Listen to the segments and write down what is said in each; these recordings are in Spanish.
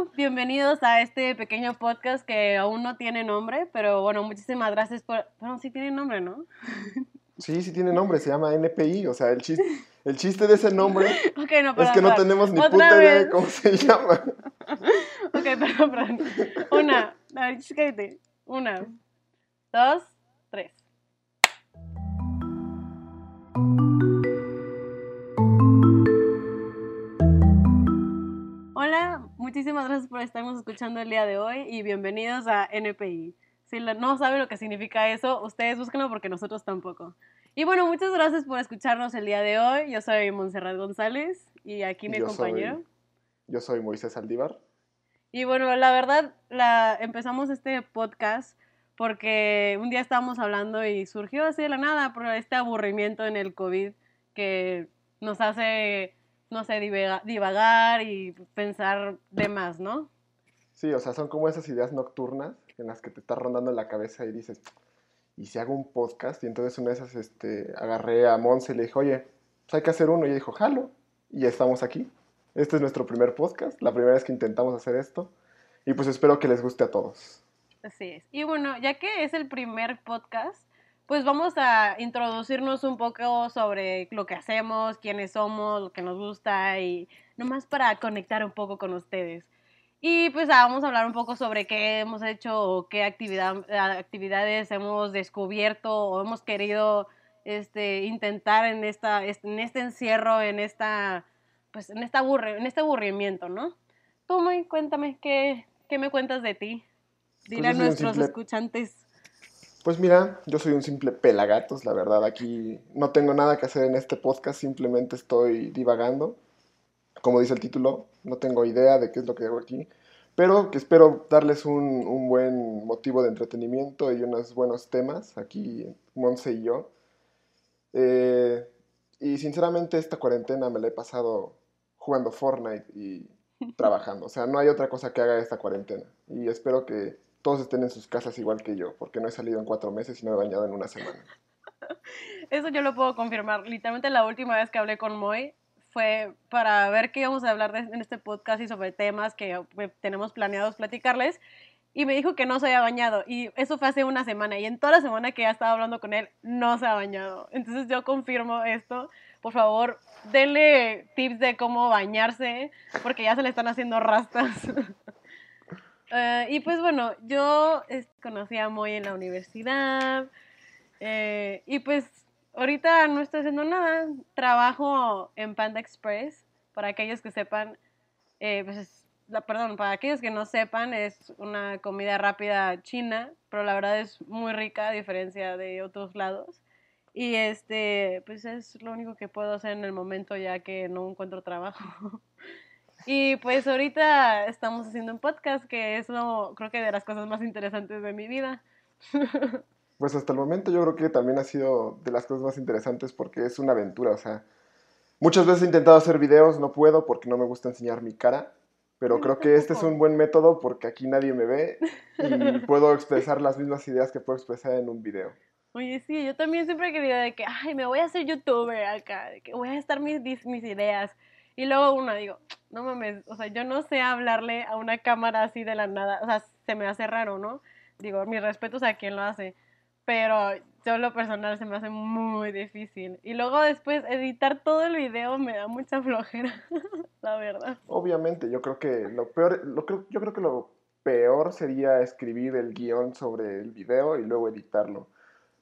bueno, bienvenidos a este pequeño podcast que aún no tiene nombre, pero bueno, muchísimas gracias por... Bueno, sí tiene nombre, ¿no? Sí, sí tiene nombre, se llama NPI, o sea, el chiste, el chiste de ese nombre no, es que no tenemos ni puta idea de cómo se llama. Ok, perdón, perdón. Una, a ver, cállate. Una, dos, tres. Muchísimas gracias por estarnos escuchando el día de hoy y bienvenidos a NPI. Si no saben lo que significa eso, ustedes búsquenlo porque nosotros tampoco. Y bueno, muchas gracias por escucharnos el día de hoy. Yo soy Montserrat González y aquí mi Yo compañero. soy- Yo soy Moisés Aldívar. Y bueno, la verdad, la, empezamos este podcast porque un día estábamos hablando y surgió así de la nada por este aburrimiento en el COVID que nos hace, no sé, divaga- divagar y pensar de más, ¿no? Sí, o sea, son como esas ideas nocturnas en las que te está rondando en la cabeza y dices, ¿y si hago un podcast? Y entonces una de esas este, agarré a Monse y le dije, oye, pues hay que hacer uno. Y ella dijo, jalo. Y ya estamos aquí. Este es nuestro primer podcast, la primera vez que intentamos hacer esto. Y pues espero que les guste a todos. Así es. Y bueno, ya que es el primer podcast, pues vamos a introducirnos un poco sobre lo que hacemos, quiénes somos, lo que nos gusta y nomás para conectar un poco con ustedes. Y pues ah, vamos a hablar un poco sobre qué hemos hecho o qué actividad, actividades hemos descubierto o hemos querido este, intentar en, esta, en este encierro, en esta, pues, en, esta aburre, en este aburrimiento, ¿no? Tú, Muy, cuéntame, ¿qué, ¿qué me cuentas de ti? Dile a Pues un nuestros escuchantes. Pues mira, yo soy un simple pelagatos, la verdad. Aquí no tengo nada que hacer en este podcast, simplemente estoy divagando. Como dice el título, no tengo idea de qué es lo que hago aquí, pero que espero darles un, un buen motivo de entretenimiento y unos buenos temas aquí, Monse y yo. Eh, y sinceramente esta cuarentena me la he pasado jugando Fortnite y trabajando. O sea, no hay otra cosa que haga esta cuarentena. Y espero que todos estén en sus casas igual que yo, porque no he salido en cuatro meses y no he bañado en una semana. Eso yo lo puedo confirmar. Literalmente la última vez que hablé con Moy fue para ver qué íbamos a hablar en este podcast y sobre temas que eh, tenemos planeados platicarles. Y me dijo que no se había bañado. Y eso fue hace una semana. Y en toda la semana que ya estaba hablando con él, no se ha bañado. Entonces yo confirmo esto. Por favor, denle tips de cómo bañarse, porque ya se le están haciendo rastas. Eh, y pues bueno, yo conocí a Moy en la universidad. eh, y pues ahorita no estoy haciendo nada. Trabajo en Panda Express. Para aquellos que sepan, eh, pues es- la- perdón, para aquellos que no sepan, es una comida rápida china, pero la verdad es muy rica a diferencia de otros lados. Y este, pues es lo único que puedo hacer en el momento ya que no encuentro trabajo. Y pues ahorita estamos haciendo un podcast que es lo, creo que de las cosas más interesantes de mi vida. Pues hasta el momento yo creo que también ha sido de las cosas más interesantes porque es una aventura, o sea, muchas veces he intentado hacer videos, no puedo porque no me gusta enseñar mi cara, pero creo que este es un buen método porque aquí nadie me ve y puedo expresar las mismas ideas que puedo expresar en un video. Oye, sí, yo también siempre he querido de que, ay, me voy a hacer youtuber acá, de que voy a estar mis, mis ideas. Y luego una, digo, no mames, o sea, yo no sé hablarle a una cámara así de la nada, o sea, se me hace raro, ¿no? Digo, mis respetos a quien lo hace, pero yo lo personal se me hace muy difícil. Y luego después editar todo el video me da mucha flojera, la verdad. Obviamente, yo creo que lo peor, lo creo, yo creo que lo peor sería escribir el guion sobre el video y luego editarlo.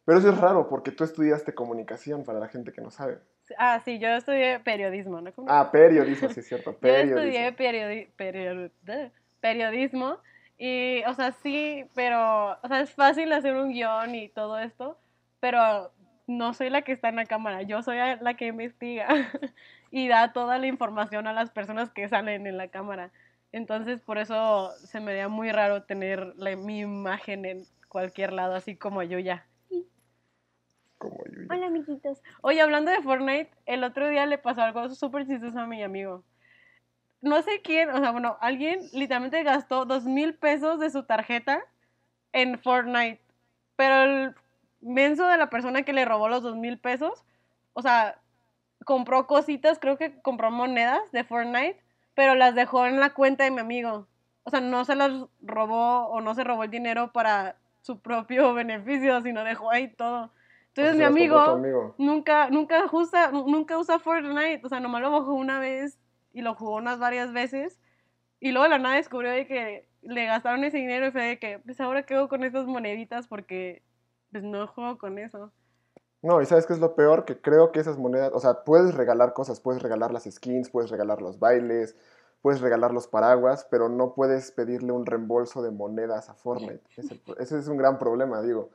Pero eso es raro porque tú estudiaste comunicación para la gente que no sabe. Ah, sí, yo estudié periodismo, ¿no? ¿Cómo? Ah, periodismo, sí es cierto, Yo periodismo. estudié periodi- period- periodismo y, o sea, sí, pero, o sea, es fácil hacer un guion y todo esto, pero no soy la que está en la cámara, yo soy la que investiga y da toda la información a las personas que salen en la cámara. Entonces, por eso se me da muy raro tener la- mi imagen en cualquier lado, así como yo ya. Hola, amiguitos. Oye, hablando de Fortnite, el otro día le pasó algo súper chistoso a mi amigo. No sé quién, o sea, bueno, alguien literalmente gastó dos mil pesos de su tarjeta en Fortnite. Pero el menso de la persona que le robó los dos mil pesos, o sea, compró cositas, creo que compró monedas de Fortnite, pero las dejó en la cuenta de mi amigo. o sea, no se las robó o no se robó el dinero para su propio beneficio, sino dejó ahí todo. Entonces mi amigo, nunca, nunca usa, nunca usa Fortnite, o sea, nomás lo bajó una vez y lo jugó unas varias veces. Y luego la nada descubrió de que le gastaron ese dinero y fue de que, pues ahora hago con estas moneditas porque pues no juego con eso. No, y sabes qué es lo peor, que creo que esas monedas, o sea, puedes regalar cosas, puedes regalar las skins, puedes regalar los bailes, puedes regalar los paraguas, pero no puedes pedirle un reembolso de monedas a Fortnite. Ese, es un gran problema, digo.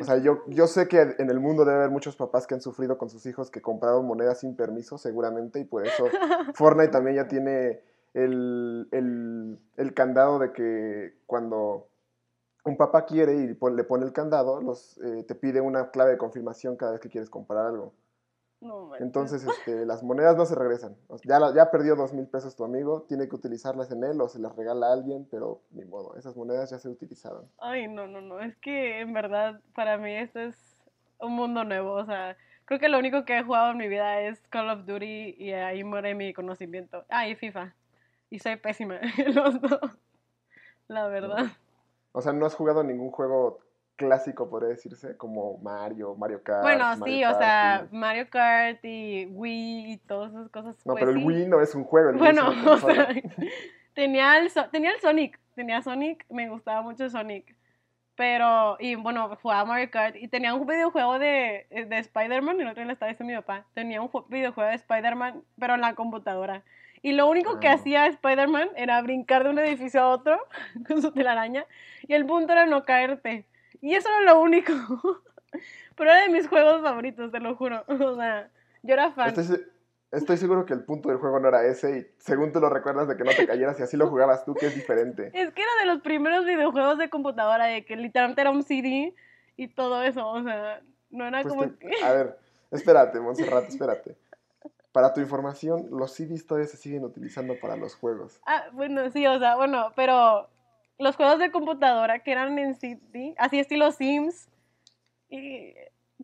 O sea, yo, yo sé que en el mundo debe haber muchos papás que han sufrido con sus hijos que compraron monedas sin permiso, seguramente, y por eso Fortnite también ya tiene el, el, candado de que cuando un papá quiere y le pone el candado, los, eh, te pide una clave de confirmación cada vez que quieres comprar algo. Entonces, este, las monedas no se regresan. Ya, ya perdió dos mil pesos tu amigo, tiene que utilizarlas en él o se las regala a alguien, pero ni modo, esas monedas ya se utilizaron. Ay, no, no, no, es que en verdad para mí esto es un mundo nuevo, o sea, creo que lo único que he jugado en mi vida es Call of Duty y ahí muere mi conocimiento. Ah, y FIFA. Y soy pésima los dos, la verdad. O sea, no has jugado ningún juego clásico, podría decirse, como Mario, Mario Kart. Bueno, sí, o sea, Mario Kart y Wii y todas esas cosas. No, pues pero el Wii no es un juego. El bueno, o sea, tenía el, tenía el Sonic, tenía Sonic, me gustaba mucho Sonic. Pero, y bueno, jugaba Mario Kart y tenía un videojuego de, de Spider-Man, y el otro día le estaba diciendo mi papá, tenía un videojuego de Spider-Man, pero en la computadora. Y lo único que ah. hacía Spider-Man era brincar de un edificio a otro con su telaraña. Y el punto era no caerte. Y eso era lo único. Pero era de mis juegos favoritos, te lo juro. O sea, yo era fan. Estoy, seguro que el punto del juego no era ese y según tú lo recuerdas de que no te cayeras y así lo jugabas tú, que es diferente. Es que era de los primeros videojuegos de computadora, de que literalmente era un CD y todo eso, o sea, no era pues como A ver, espérate, Montserrat, espérate. Para tu información, los CDs todavía se siguen utilizando para los juegos. Ah, bueno, sí, o sea, bueno, pero los juegos de computadora que eran en CD, así estilo Sims, y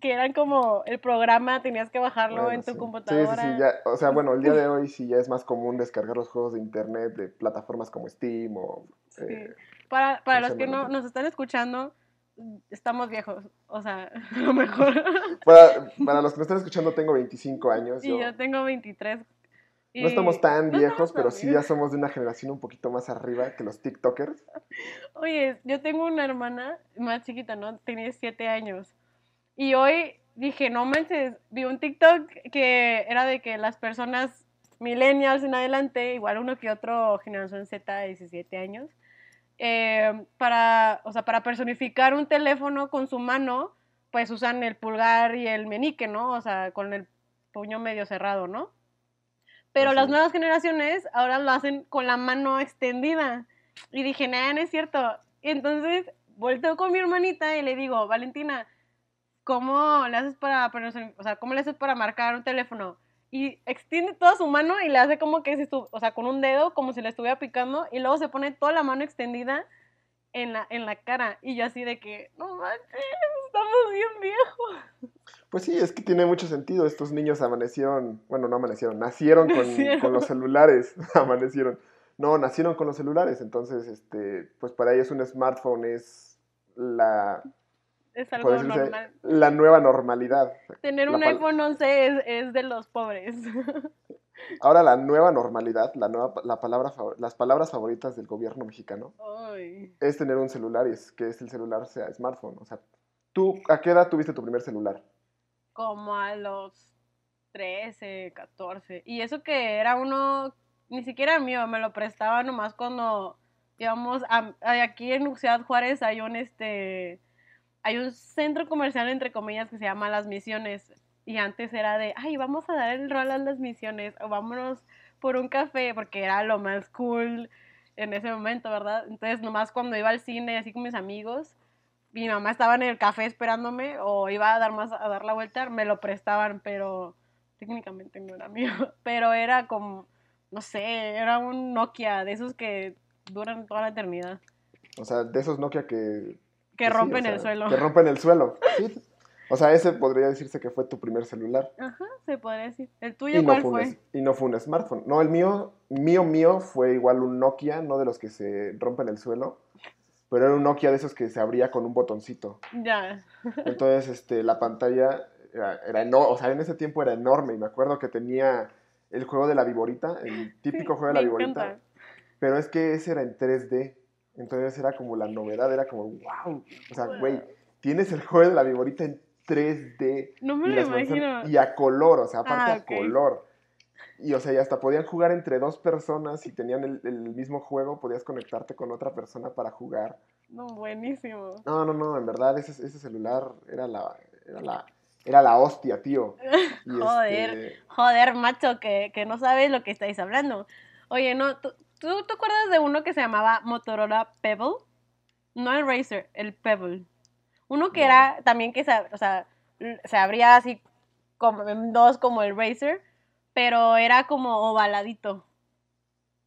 que eran como el programa, tenías que bajarlo en tu computadora. Sí, sí, sí, ya, o sea, bueno, el día de hoy sí ya es más común descargar los juegos de internet de plataformas como Steam o... Eh, para, para los que no nos están escuchando, estamos viejos, o sea, lo mejor. Para, para, los que me están escuchando, tengo 25 años. Y yo, yo tengo 23. No estamos tan viejos, pero sí ya somos de una generación un poquito más arriba que los TikTokers. Oye, yo tengo una hermana más chiquita, ¿no? Tenía siete años. Y hoy dije, no manches, vi un TikTok que era de que las personas millennials en adelante, igual uno que otro, generación Z de 17 años, eh, para, o sea, para personificar un teléfono con su mano, pues usan el pulgar y el menique, ¿no? O sea, con el puño medio cerrado, ¿no? Pero las nuevas generaciones ahora lo hacen con la mano extendida. Y dije, nada, no es cierto. Y entonces volteo con mi hermanita y le digo, Valentina, ¿cómo le haces para, o sea, cómo le haces para marcar un teléfono? Y extiende toda su mano y le hace como que si o sea, con un dedo, como si le estuviera picando, y luego se pone toda la mano extendida en la, en la cara. Y yo así de que, no manches, estamos bien viejos. Pues sí, es que tiene mucho sentido. Estos niños amanecieron, bueno, no amanecieron, nacieron con, los celulares, amanecieron. No, nacieron con los celulares, entonces, este, pues para ellos un smartphone es la... Es algo normal. La nueva normalidad. Tener un iPhone 11 es, es, de los pobres. Ahora la nueva normalidad, la nueva, la palabra, las palabras favoritas del gobierno mexicano es tener un celular y es que es el celular sea smartphone. O sea, ¿tú a qué edad tuviste tu primer celular? Como a los 13, 14. Y eso que era uno, ni siquiera mío, me lo prestaba nomás cuando a, aquí en Ciudad Juárez hay un este hay un centro comercial entre comillas que se llama Las Misiones y antes era de, ay, vamos a dar el rol a las misiones o vámonos por un café porque era lo más cool en ese momento, ¿verdad? Entonces nomás cuando iba al cine así con mis amigos mi mamá estaba en el café esperándome o iba a dar más a dar la vuelta, me lo prestaban, pero técnicamente no era mío, pero era como no sé, era un Nokia de esos que duran toda la eternidad. O sea, de esos Nokia que que rompen el suelo. Que rompen el suelo. Sí. O sea, ese podría decirse que fue tu primer celular. Ajá, se podría decir. ¿El tuyo Y no, cuál fue un, y no fue un smartphone. No, el mío, mío, mío fue igual un Nokia, no de los que se rompen el suelo, pero era un Nokia de esos que se abría con un botoncito. Ya. Entonces, este, la pantalla era, era eno- o sea, en ese tiempo era enorme y me acuerdo que tenía el juego de la viborita, el típico juego de la me viborita, encanta. pero es que ese era en 3D, entonces era como la novedad, era como, wow, o sea, güey, tienes el juego de la viborita en 3D. No me y lo imagino. Y a color, o sea, aparte Ah, a color. Y o sea, y hasta podían jugar entre dos personas y tenían el, el mismo juego, podías conectarte con otra persona para jugar. No, buenísimo. No, no, no, en verdad ese, ese celular era la, era la, era la hostia, tío. Y Joder. este, Joder, macho, que, que no sabes lo que estáis hablando. Oye, no, ¿tú, tú te acuerdas de uno que se llamaba Motorola Pebble? No el Razer, el Pebble. Uno que No. era también que se, o sea, se abría así como en dos como el Razer, pero era como ovaladito.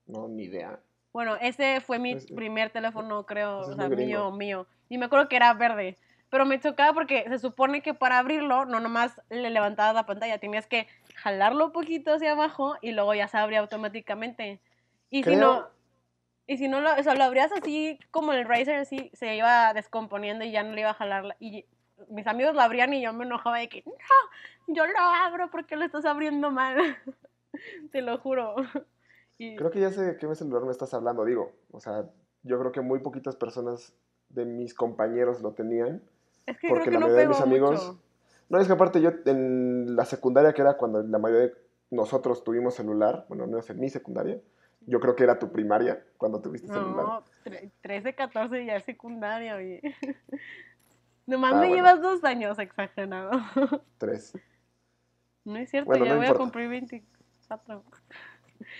no, ni idea. Bueno, ese fue mi Es- primer teléfono, creo, o sea, mío, mío. Y me acuerdo que era verde. Pero me chocaba porque se supone que para abrirlo, no nomás le levantabas la pantalla, tenías que jalarlo un poquito hacia abajo y luego ya se abría automáticamente. Y si no, y si no lo, o sea, lo abrías así como el Razer, así se iba descomponiendo y ya no le iba a jalar. la- y mis amigos lo abrían y yo me enojaba de que, no, yo lo abro porque lo estás abriendo mal. Te lo juro. Y, Creo que ya sé de qué celular me estás hablando, digo. O sea, yo creo que muy poquitas personas de mis compañeros lo tenían. es que porque creo que la no mayoría de mis amigos- mucho. No, es que aparte yo en la secundaria, que era cuando la mayoría de nosotros tuvimos celular, bueno, no es en mi secundaria, yo creo que era tu primaria cuando tuviste celular. No, tre- 13, 14 ya es secundaria, oye. Nomás Ah, me bueno. llevas dos años exagerado. Tres. No es cierto, Bueno, ya no voy a cumplir 24.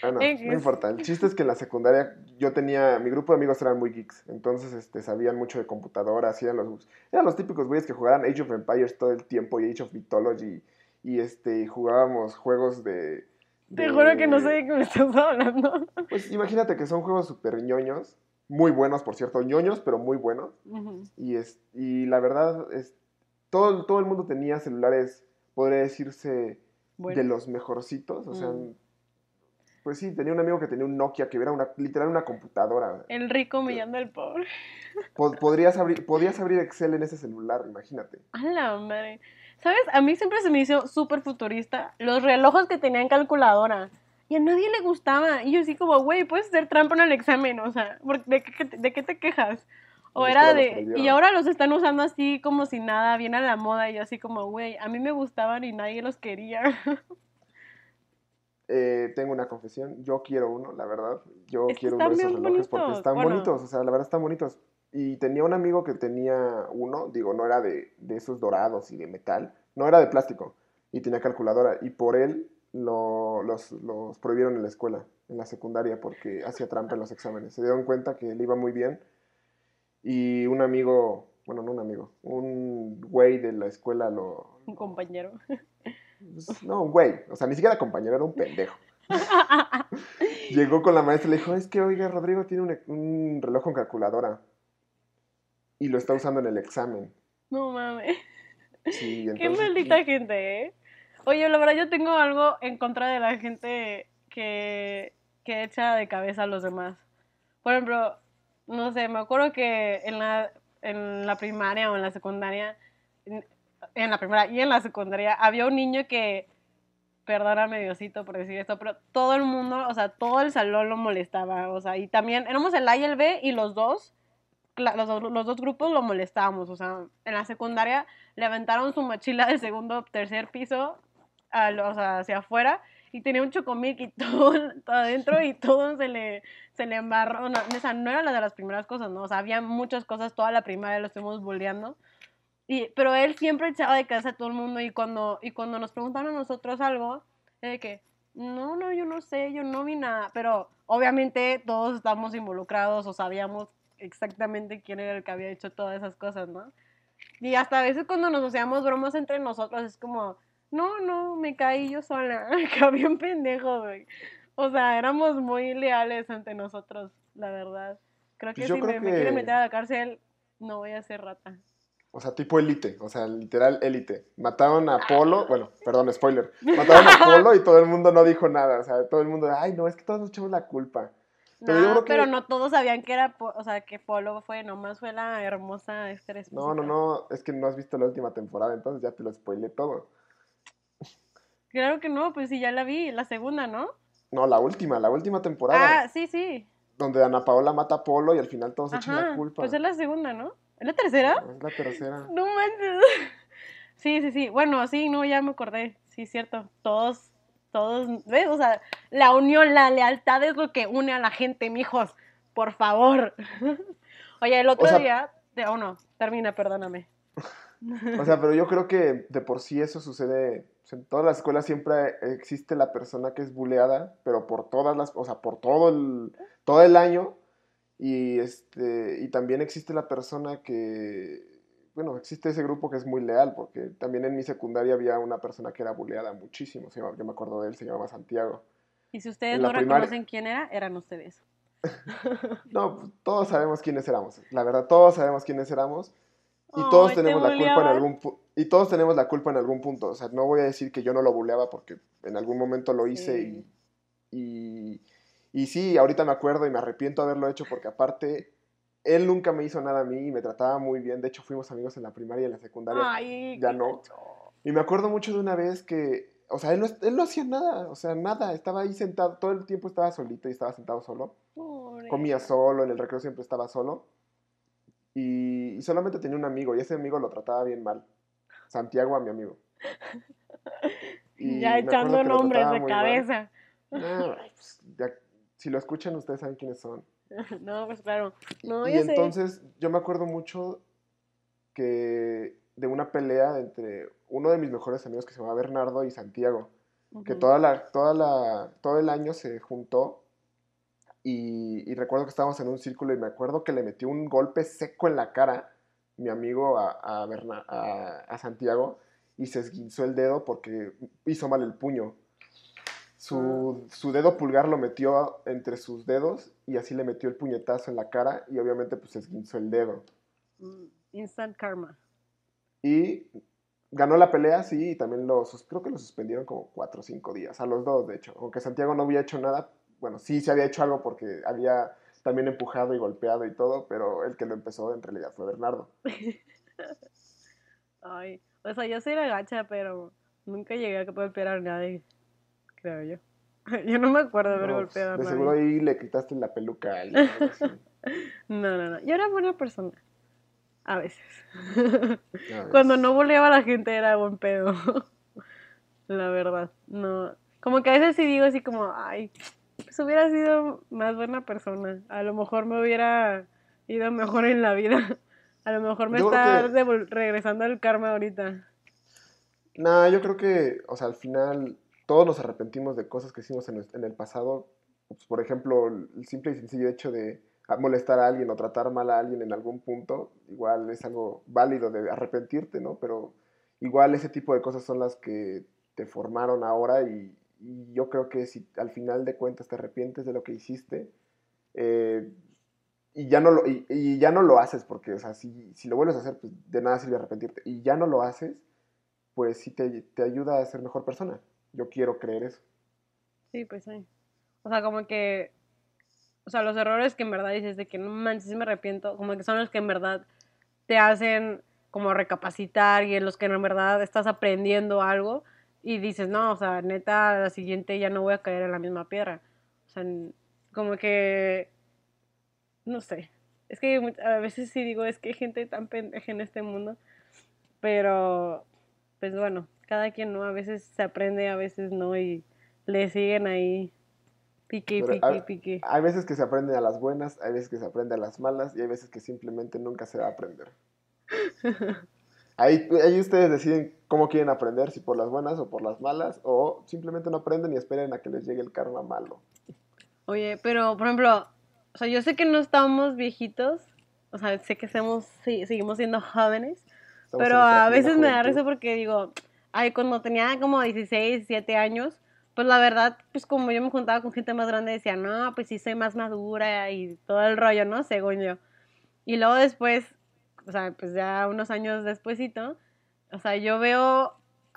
Ah, no, importa. El chiste es que en la secundaria yo tenía, mi grupo de amigos eran muy geeks, entonces este, sabían mucho de computadoras, y eran los, eran los típicos güeyes que jugaban Age of Empires todo el tiempo y Age of Mythology, y este, jugábamos juegos de... Te juro que no sé de qué me estás hablando. Pues imagínate que son juegos súper ñoños, muy buenos, por cierto, ñoños, pero muy buenos, y, es, y la verdad, es, todo, todo el mundo tenía celulares, podría decirse, Bueno, de los mejorcitos, o sea, Mm. pues sí, tenía un amigo que tenía un Nokia que era una, literal una computadora. el rico humillando al pobre. Po- podrías abrir, podías abrir Excel en ese celular, imagínate. A la madre. ¿Sabes? A mí siempre se me hizo súper futurista los relojes que tenían calculadora. Y a nadie le gustaba. Y yo así como, güey, puedes hacer trampa en el examen. O sea, ¿por- ¿de qué, de qué te quejas? O era de... Y ahora los están usando así como si nada, bien a la moda. Y yo así como, güey, a mí me gustaban y nadie los quería. Eh, tengo una confesión, yo quiero uno, la verdad. Yo Es que quiero uno de esos relojes porque están bueno. bonitos, o sea, la verdad están bonitos. Y tenía un amigo que tenía uno, digo, no era de, de esos dorados y de metal, no era de plástico, y tenía calculadora, y por él lo- los, los prohibieron en la escuela, en la secundaria, porque hacía trampa en los exámenes. Se dieron cuenta que le iba muy bien, y un amigo, bueno, no un amigo, un güey de la escuela lo... Un compañero. pues, no, un güey, o sea, ni siquiera compañero, era un pendejo. Llegó con la maestra y le dijo, es que, oiga, Rodrigo tiene un, un reloj con calculadora y lo está usando en el examen. No mames. Sí, Qué entonces, maldita gente, ¿eh? Oye, la verdad yo tengo algo en contra de la gente que, que echa de cabeza a los demás. Por ejemplo, no sé, me acuerdo que en la, en la primaria o en la secundaria, en, la primaria y en la secundaria, había un niño que, perdóname Diosito por decir esto, pero todo el mundo, o sea, todo el salón lo molestaba, o sea, y también éramos el A y el B y los dos, los, dos- los dos grupos lo molestábamos, o sea, en la secundaria le aventaron su mochila del segundo tercer piso a o sea, hacia afuera y tenía un chocomilk y todo, todo adentro y todo se le, se le embarró. No, no era la de las primeras cosas, ¿no? O sea, había muchas cosas, toda la primaria lo estuvimos bulleando. Y, pero él siempre echaba de casa a todo el mundo y cuando, y cuando nos preguntaron a nosotros algo, es de que, no, no, yo no sé, yo no vi nada. Pero obviamente todos estamos involucrados o sabíamos exactamente quién era el que había hecho todas esas cosas, ¿no? Y hasta a veces cuando nos hacíamos bromas entre nosotros es como, no, no, me caí yo sola, caí bien pendejo, güey. O sea, éramos muy leales ante nosotros, la verdad. Creo que Pues yo si creo me, me quieren que- meter a la cárcel, no voy a ser rata. O sea, tipo élite, o sea, literal élite. Mataron a Polo, bueno, perdón, spoiler. Mataron a Polo y todo el mundo no dijo nada. O sea, todo el mundo, ay, no, es que todos nos echamos la culpa. Pero, yo creo que... pero no todos sabían que era, o sea, que Polo fue, nomás fue la hermosa estrés. No, no, no, es que no has visto la última temporada, entonces ya te lo spoilé todo. Claro que no, pues sí, ya la vi, la segunda, ¿no? No, la última, la última temporada. Ah, sí, sí. Donde Ana Paola mata a Polo y al final todos echan la culpa. Pues es la segunda, ¿no? ¿Es la tercera? es la tercera. No manches. Sí, sí, sí. Bueno, sí, no, ya me acordé. Sí, cierto. Todos, todos, ¿ves? O sea, la unión, la lealtad es lo que une a la gente, mijos. Por favor. Oye, el otro día, oh no, termina, perdóname. O sea, pero yo creo que de por sí eso sucede. En todas las escuelas siempre existe la persona que es buleada, pero por todas las, o sea, por todo el, todo el año y, este, y también existe la persona que, bueno, existe ese grupo que es muy leal, porque también en mi secundaria había una persona que era buleada muchísimo, yo me acuerdo de él, se llamaba Santiago. Y si ustedes no reconocen quién era, eran ustedes. no, pues, todos sabemos quiénes éramos, la verdad, todos sabemos quiénes éramos. Y todos tenemos la culpa en algún y todos tenemos la culpa en algún punto. O sea, no voy a decir que yo no lo buleaba porque en algún momento lo hice y y sí, ahorita me acuerdo y me arrepiento de haberlo hecho porque aparte, él nunca me hizo nada a mí y me trataba muy bien. De hecho, fuimos amigos en la primaria y en la secundaria. Ay, ya no. Y me acuerdo mucho de una vez que, o sea, él no, él no hacía nada, o sea, nada. Estaba ahí sentado, todo el tiempo estaba solito y estaba sentado solo. Comía solo, en el recreo siempre estaba solo. Y, solamente tenía un amigo y ese amigo lo trataba bien mal. Santiago a mi amigo. ya echando nombres de cabeza. Pues, ya si lo escuchan, ustedes saben quiénes son. no, pues claro. y entonces yo me acuerdo mucho que de una pelea entre uno de mis mejores amigos que se llama Bernardo y Santiago, que toda la, toda la, todo el año se juntó y, recuerdo que estábamos en un círculo y me acuerdo que le metió un golpe seco en la cara mi amigo a, a, a Santiago y se esguinzó el dedo porque hizo mal el puño. Su, su, dedo pulgar lo metió entre sus dedos y así le metió el puñetazo en la cara y obviamente pues esguinzó el dedo. Mm, instant karma. Y ganó la pelea, sí, y también lo, creo que lo suspendieron como cuatro o cinco días, a los dos de hecho. Aunque Santiago no había hecho nada, bueno, sí se había hecho algo porque había también empujado y golpeado y todo, pero el que lo empezó en realidad fue Bernardo. Ay, o sea, yo soy la gacha, pero nunca llegué a golpear a nadie creo yo. Yo no me acuerdo de haber golpeado a De seguro ahí le quitaste la peluca a alguien. no, no, no. Yo era buena persona. A veces. Cuando no boleaba a la gente era buen pedo. la verdad. No. Como que a veces sí digo así como, ay, pues hubiera sido más buena persona. A lo mejor me hubiera ido mejor en la vida. A lo mejor me está regresando el karma ahorita. No, yo creo que, o sea, al final todos nos arrepentimos de cosas que hicimos en, el pasado. Pues, por ejemplo, el simple y sencillo hecho de molestar a alguien o tratar mal a alguien en algún punto, igual es algo válido de arrepentirte, ¿no? Pero igual ese tipo de cosas son las que te formaron ahora y, yo creo que si al final de cuentas te arrepientes de lo que hiciste eh, y, ya no lo, y, ya no lo haces, porque, o sea, si, si, lo vuelves a hacer, pues de nada sirve arrepentirte, y ya no lo haces, pues sí te, te ayuda a ser mejor persona. Yo quiero creer eso. Sí, pues sí. O sea, como que. O sea, los errores que en verdad dices de que no manches, me arrepiento, como que son los que en verdad te hacen como recapacitar y en los que en verdad estás aprendiendo algo y dices, no, o sea, neta, la siguiente ya no voy a caer en la misma piedra. O sea, como que. No sé. Es que a veces sí digo, es que hay gente tan pendeja en este mundo. Pero, pues bueno, cada quien, ¿no? A veces se aprende, a veces no, y le siguen ahí pique, pique, pique. Hay veces que se aprende a las buenas, hay veces que se aprende a las malas, y hay veces que simplemente nunca se va a aprender. ahí, ahí ustedes deciden cómo quieren aprender, si por las buenas o por las malas, o simplemente no aprenden y esperen a que les llegue el karma malo. Oye, pero por ejemplo, o sea, yo sé que no estamos viejitos, o sea, sé que somos, sí, seguimos siendo jóvenes, pero a veces me da risa porque digo, ay, cuando tenía como 16, 17 años, pues la verdad, pues como yo me juntaba con gente más grande, decía, no, pues sí soy más madura y todo el rollo, ¿no? Según yo. Y luego después, o sea, pues ya unos años despuesito, o sea, yo veo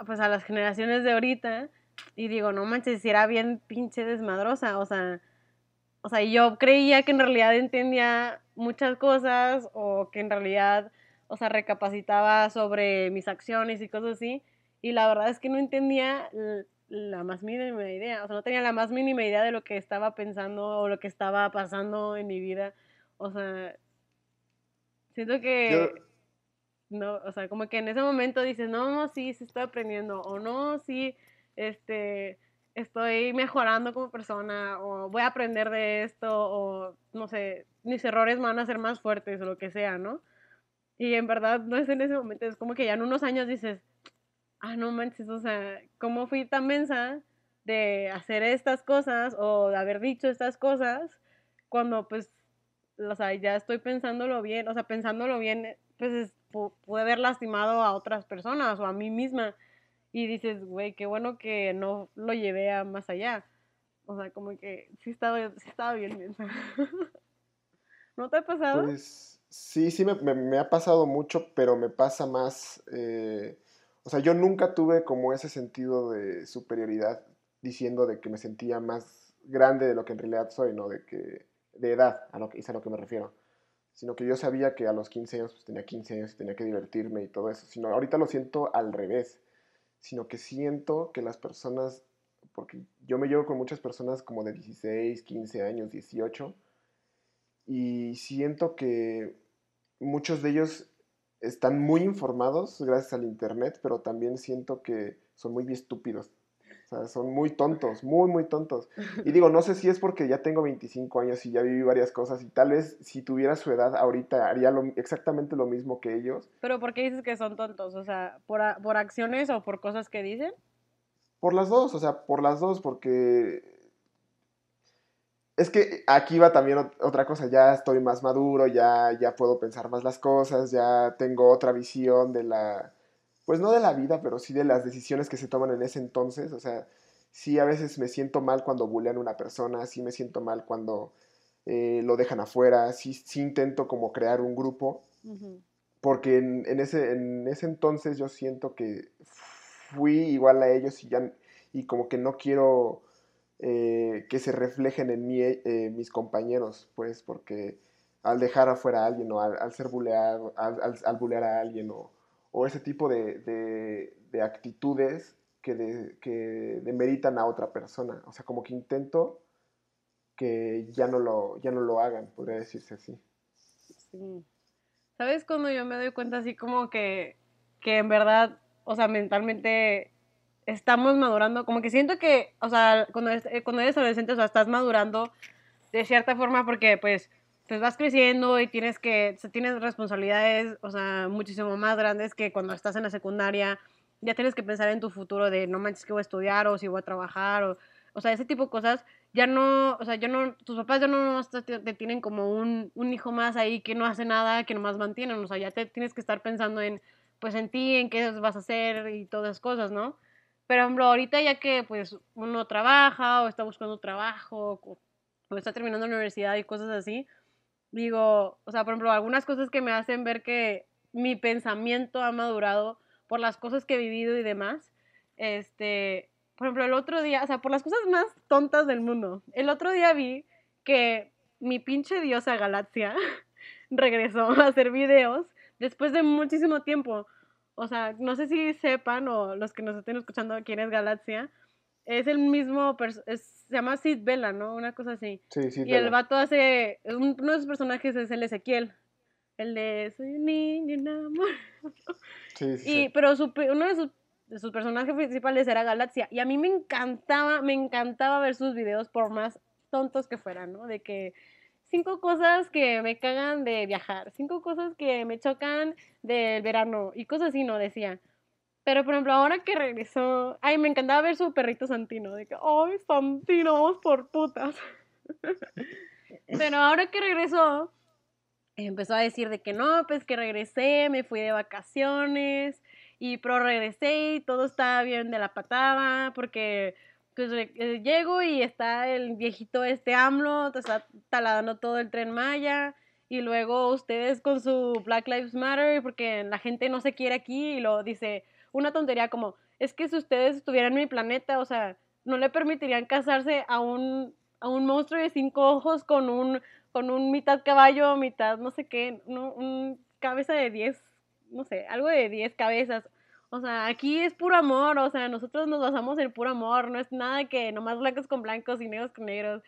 pues a las generaciones de ahorita y digo, no manches, si era bien pinche desmadrosa, o sea, o sea, yo creía que en realidad entendía muchas cosas o que en realidad, o sea, recapacitaba sobre mis acciones y cosas así, y la verdad es que no entendía la más mínima idea, o sea, no tenía la más mínima idea de lo que estaba pensando o lo que estaba pasando en mi vida, o sea, siento que... No, o sea, como que en ese momento dices, no, sí, sí estoy aprendiendo, o no, sí, este, estoy mejorando como persona, o voy a aprender de esto, o no sé, mis errores van a ser más fuertes, o lo que sea, ¿no? Y en verdad no es en ese momento, es como que ya en unos años dices, ah, no manches, o sea, ¿cómo fui tan mensa de hacer estas cosas o de haber dicho estas cosas cuando pues, o sea, ya estoy pensándolo bien, o sea, pensándolo bien, pues pude haber lastimado a otras personas o a mí misma. Y dices, güey, qué bueno que no lo llevé a más allá. O sea, como que sí estaba, sí estaba bien. ¿No te ha pasado? Pues sí, sí me, me, ha pasado mucho, pero me pasa más... Eh, o sea, yo nunca tuve como ese sentido de superioridad diciendo de que me sentía más grande de lo que en realidad soy, ¿no? De que de edad, a lo que, es a lo que me refiero. Sino que yo sabía que a los 15 años pues, tenía 15 años y tenía que divertirme y todo eso. Sino ahorita lo siento al revés. Sino que siento que las personas, porque yo me llevo con muchas personas como de 16, 15 años, 18, y siento que muchos de ellos están muy informados gracias al Internet, pero también siento que son muy estúpidos. O sea, son muy tontos, muy, muy tontos. Y digo, no sé si es porque ya tengo 25 años y ya viví varias cosas y tal vez si tuviera su edad ahorita haría lo, exactamente lo mismo que ellos. Pero ¿por qué dices que son tontos? O sea, ¿por, ¿por acciones o por cosas que dicen? Por las dos, o sea, por las dos, porque es que aquí va también otra cosa, ya estoy más maduro, ya, ya puedo pensar más las cosas, ya tengo otra visión de la, pues no de la vida, pero sí de las decisiones que se toman en ese entonces, o sea, sí a veces me siento mal cuando bulean a una persona, sí me siento mal cuando eh, lo dejan afuera, sí, sí, intento como crear un grupo, porque en, ese, en ese entonces yo siento que fui igual a ellos y ya, y como que no quiero eh, que se reflejen en mí eh, mis compañeros, pues, porque al dejar afuera a alguien o al, ser buleado, al, al, bulear a alguien o, o ese tipo de, de, actitudes que, que demeritan a otra persona. O sea, como que intento que ya no lo, ya no lo hagan, podría decirse así. Sí. ¿Sabes cuando yo me doy cuenta así como que, que en verdad, o sea, mentalmente estamos madurando, como que siento que, o sea, cuando eh, cuando eres adolescente, o sea, estás madurando de cierta forma porque, pues, pues vas creciendo y tienes que, o tienes responsabilidades, o sea, muchísimo más grandes que cuando estás en la secundaria, ya tienes que pensar en tu futuro de no manches que voy a estudiar o si voy a trabajar o, o sea, ese tipo de cosas, ya no, o sea, ya no, tus papás ya no te tienen como un, un hijo más ahí que no hace nada, que nomás mantienen, o sea, ya te tienes que estar pensando en, pues, en ti, en qué vas a hacer y todas esas cosas, ¿no? Pero, ahorita ya que pues uno trabaja o está buscando trabajo o, está terminando la universidad y cosas así, digo, o sea, por ejemplo, algunas cosas que me hacen ver que mi pensamiento ha madurado por las cosas que he vivido y demás. Este, por ejemplo, el otro día, o sea, por las cosas más tontas del mundo. El otro día vi que mi pinche diosa Galaxia regresó a hacer videos después de muchísimo tiempo o sea, no sé si sepan o los que nos estén escuchando quién es Galaxia, es el mismo, se llama Sid Vela, ¿no? Una cosa así. Sí, sí. Y el vato hace, uno de sus personajes es el Ezequiel, el de Soy un niño en amor. Sí, sí, y, Pero uno de sus, de sus personajes principales era Galaxia, y a mí me encantaba, me encantaba ver sus videos por más tontos que fueran, ¿no? De que cinco cosas que me cagan de viajar, cinco cosas que me chocan del verano y cosas así, no decía. Pero por ejemplo, ahora que regresó, ay, me encantaba ver su perrito Santino, de que, ay, Santino, vamos por putas. Pero ahora que regresó, empezó a decir de que no, pues que regresé, me fui de vacaciones y pro regresé y todo estaba bien de la patada porque pues eh, llego y está el viejito este AMLO, está taladando todo el tren Maya y luego ustedes con su Black Lives Matter, porque la gente no se quiere aquí, y lo dice una tontería como, es que si ustedes estuvieran en mi planeta, o sea, no le permitirían casarse a un, a un monstruo de cinco ojos con un, con un mitad caballo, mitad no sé qué, no, un cabeza de diez, no sé, algo de diez cabezas. O sea, aquí es puro amor, o sea, nosotros nos basamos en puro amor, no es nada que nomás blancos con blancos y negros con negros.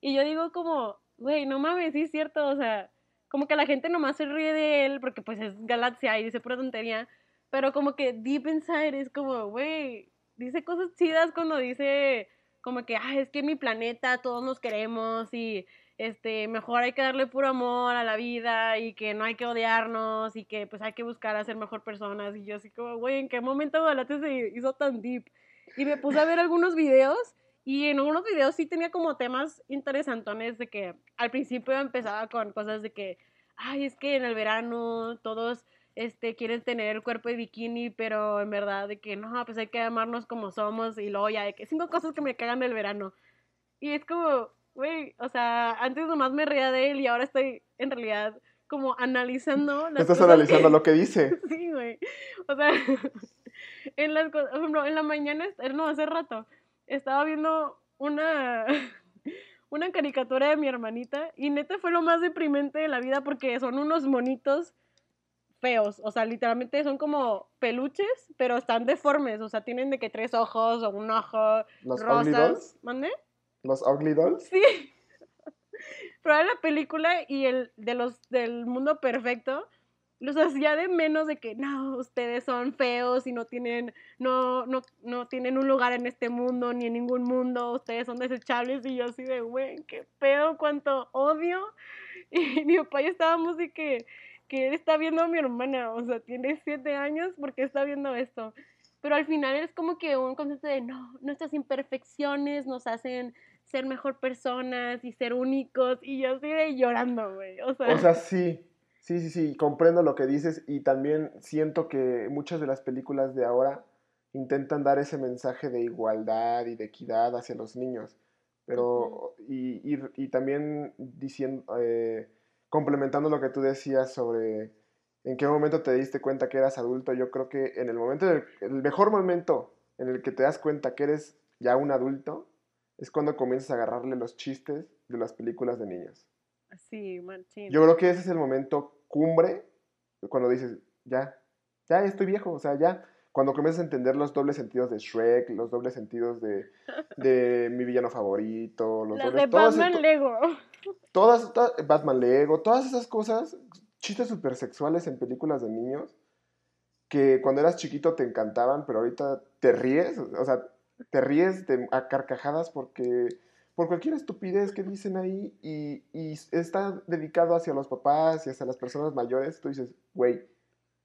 Y yo digo como, güey, no mames, sí es cierto, o sea, como que la gente nomás se ríe de él porque pues es galaxia y dice pura tontería, pero como que deep inside es como, güey, dice cosas chidas cuando dice como que, ah, es que mi planeta, todos nos queremos y este, mejor hay que darle puro amor a la vida y que no hay que odiarnos y que pues hay que buscar a ser mejor personas y yo así como, güey, ¿en qué momento Galate se hizo tan deep? Y me puse a ver algunos videos y en algunos videos sí tenía como temas interesantones de que al principio empezaba con cosas de que, ay, es que en el verano todos este, quieren tener el cuerpo de bikini, pero en verdad de que no, pues hay que amarnos como somos y luego ya de que cinco cosas que me cagan del verano. Y es como, güey, o sea, antes nomás me reía de él y ahora estoy en realidad como analizando las Estás analizando lo que dice. sí, güey. O sea, en las cosas, en la mañana, no, hace rato, estaba viendo una una caricatura de mi hermanita y neta fue lo más deprimente de la vida porque son unos monitos feos, o sea, literalmente son como peluches, pero están deformes, o sea, tienen de que tres ojos o un ojo, ¿Los rosas. ¿Mande? ¿Los Ugly Dolls? Sí. Pero era la película y el de los del mundo perfecto los hacía de menos de que no, ustedes son feos y no tienen, no, no, no tienen un lugar en este mundo ni en ningún mundo, ustedes son desechables y yo así de, güey, qué pedo, cuánto odio. Y mi papá y estábamos de que, que él está viendo a mi hermana, o sea, tiene siete años porque está viendo esto. Pero al final es como que un concepto de, no, nuestras imperfecciones nos hacen ser mejor personas y ser únicos. Y yo estoy de llorando, güey. O sea, o sea, sí, sí, sí, sí, comprendo lo que dices y también siento que muchas de las películas de ahora intentan dar ese mensaje de igualdad y de equidad hacia los niños. Pero, y, y, y, también diciendo, eh, complementando lo que tú decías sobre en qué momento te diste cuenta que eras adulto, yo creo que en el momento, el mejor momento en el que te das cuenta que eres ya un adulto, es cuando comienzas a agarrarle los chistes de las películas de niños. Sí, manchín. Yo creo que ese es el momento cumbre, cuando dices, ya, ya estoy viejo, o sea, ya. Cuando comienzas a entender los dobles sentidos de Shrek, los dobles sentidos de, de mi villano favorito, los de Batman Lego. Todas, Batman Lego, todas esas cosas, chistes súper sexuales en películas de niños, que cuando eras chiquito te encantaban, pero ahorita te ríes, o sea, te ríes de, a carcajadas porque por cualquier estupidez que dicen ahí y, y, está dedicado hacia los papás y hacia las personas mayores, tú dices, güey,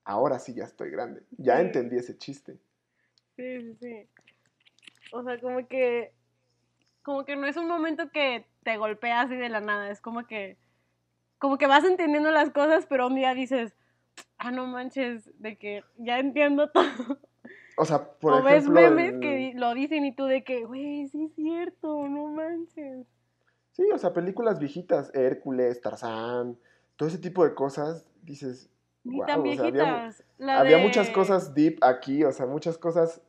ahora sí ya estoy grande, ya entendí ese chiste. Sí, sí, sí. O sea, como que, como que no es un momento que te golpea así de la nada, es como que, como que vas entendiendo las cosas, pero un día dices, ah, no manches, de que ya entiendo todo. O sea, por o ejemplo. ves memes que lo dicen y tú de que, güey, sí es cierto, no manches. Sí, o sea, películas viejitas, Hércules, Tarzán, todo ese tipo de cosas, dices. Ni tan viejitas. había, muchas cosas deep aquí, o sea, muchas cosas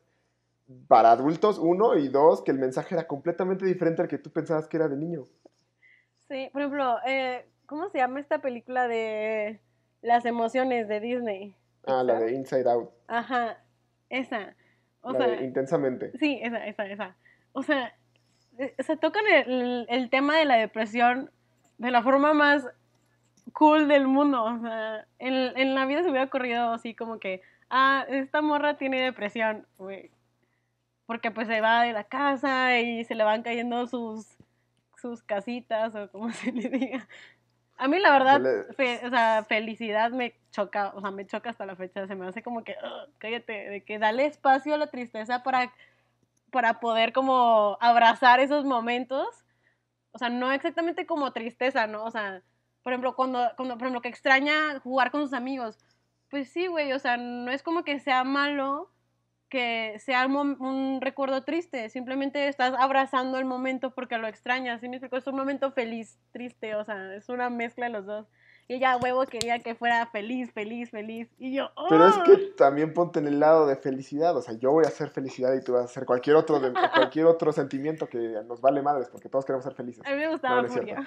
para adultos, uno, y dos, que el mensaje era completamente diferente al que tú pensabas que era de niño. Sí, por ejemplo, eh, ¿cómo se llama esta película de las emociones de Disney? Ah, la de Inside Out. Ajá, esa. O sea, intensamente. Sí, esa, esa, esa. O sea, eh, se tocan el, el, tema de la depresión de la forma más cool del mundo. O sea, en, en la vida se me hubiera ocurrido así como que, ah, esta morra tiene depresión, güey. Porque pues se va de la casa y se le van cayendo sus, sus casitas o como se le diga. A mí la verdad, o sea, felicidad me choca, o sea, me choca hasta la fecha, se me hace como que, cállate, de que dale espacio a la tristeza para, para poder como abrazar esos momentos, o sea, no exactamente como tristeza, ¿no? O sea, por ejemplo, cuando, cuando por ejemplo, que extraña jugar con sus amigos, pues sí, güey, o sea, no es como que sea malo, que sea un, recuerdo triste, simplemente estás abrazando el momento porque lo extrañas, ¿sí me explico? Es un momento feliz, triste, o sea, es una mezcla de los dos. Y ella, huevo, quería que fuera feliz, feliz, feliz. Y yo, ¡oh! Pero es que también ponte en el lado de felicidad. O sea, yo voy a hacer felicidad y tú vas a hacer cualquier otro, de- cualquier otro sentimiento que nos vale madres, porque todos queremos ser felices. A mí me gustaba No, no.